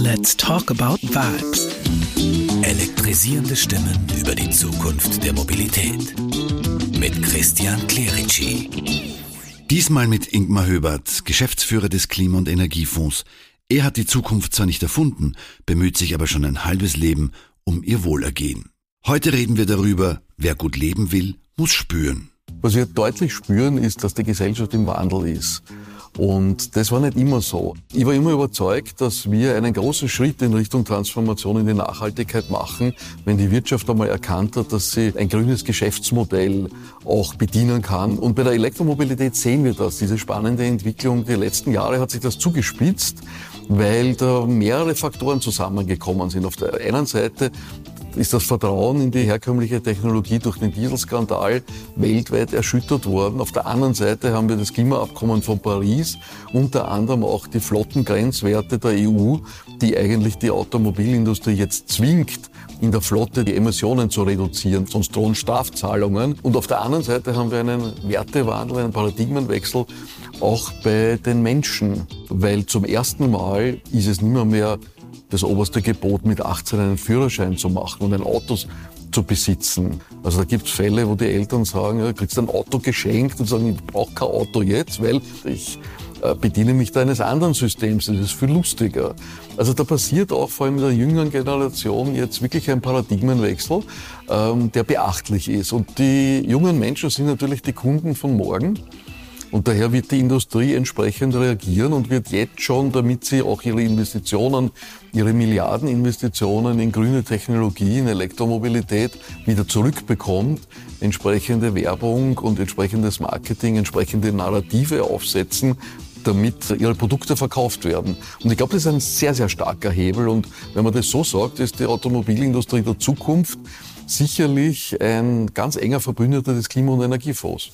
Let's talk about vibes. Elektrisierende Stimmen über die Zukunft der Mobilität. Mit Christian Clerici. Diesmal mit Ingmar Höbert, Geschäftsführer des Klima- und Energiefonds. Er hat die Zukunft zwar nicht erfunden, bemüht sich aber schon ein halbes Leben um ihr Wohlergehen. Heute reden wir darüber, wer gut leben will, muss spüren. Was wir deutlich spüren, ist, dass die Gesellschaft im Wandel ist. Und das war nicht immer so. Ich war immer überzeugt, dass wir einen großen Schritt in Richtung Transformation in die Nachhaltigkeit machen, wenn die Wirtschaft einmal erkannt hat, dass sie ein grünes Geschäftsmodell auch bedienen kann. Und bei der Elektromobilität sehen wir das, diese spannende Entwicklung. Die letzten Jahre hat sich das zugespitzt weil da mehrere Faktoren zusammengekommen sind. Auf der einen Seite ist das Vertrauen in die herkömmliche Technologie durch den Dieselskandal weltweit erschüttert worden. Auf der anderen Seite haben wir das Klimaabkommen von Paris, unter anderem auch die Flottengrenzwerte der EU, die eigentlich die Automobilindustrie jetzt zwingt, in der Flotte die Emissionen zu reduzieren, sonst drohen Strafzahlungen. Und auf der anderen Seite haben wir einen Wertewandel, einen Paradigmenwechsel auch bei den Menschen, weil zum ersten Mal ist es nicht mehr, das oberste Gebot, mit 18 einen Führerschein zu machen und ein Auto zu besitzen. Also da gibt es Fälle, wo die Eltern sagen, ja, kriegst ein Auto geschenkt und sagen, ich brauche kein Auto jetzt, weil ich äh, bediene mich da eines anderen Systems, das ist viel lustiger. Also da passiert auch vor allem in der jüngeren Generation jetzt wirklich ein Paradigmenwechsel, ähm, der beachtlich ist. Und die jungen Menschen sind natürlich die Kunden von morgen. Und daher wird die Industrie entsprechend reagieren und wird jetzt schon, damit sie auch ihre Investitionen, ihre Milliardeninvestitionen in grüne Technologie, in Elektromobilität wieder zurückbekommt, entsprechende Werbung und entsprechendes Marketing, entsprechende Narrative aufsetzen, damit ihre Produkte verkauft werden. Und ich glaube, das ist ein sehr, sehr starker Hebel. Und wenn man das so sagt, ist die Automobilindustrie der Zukunft sicherlich ein ganz enger Verbündeter des Klima- und Energiefonds.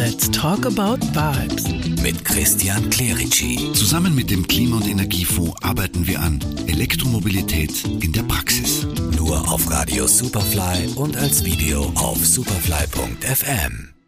Let's talk about vibes. Mit Christian Clerici. Zusammen mit dem Klima- und Energiefonds arbeiten wir an Elektromobilität in der Praxis. Nur auf Radio Superfly und als Video auf superfly.fm.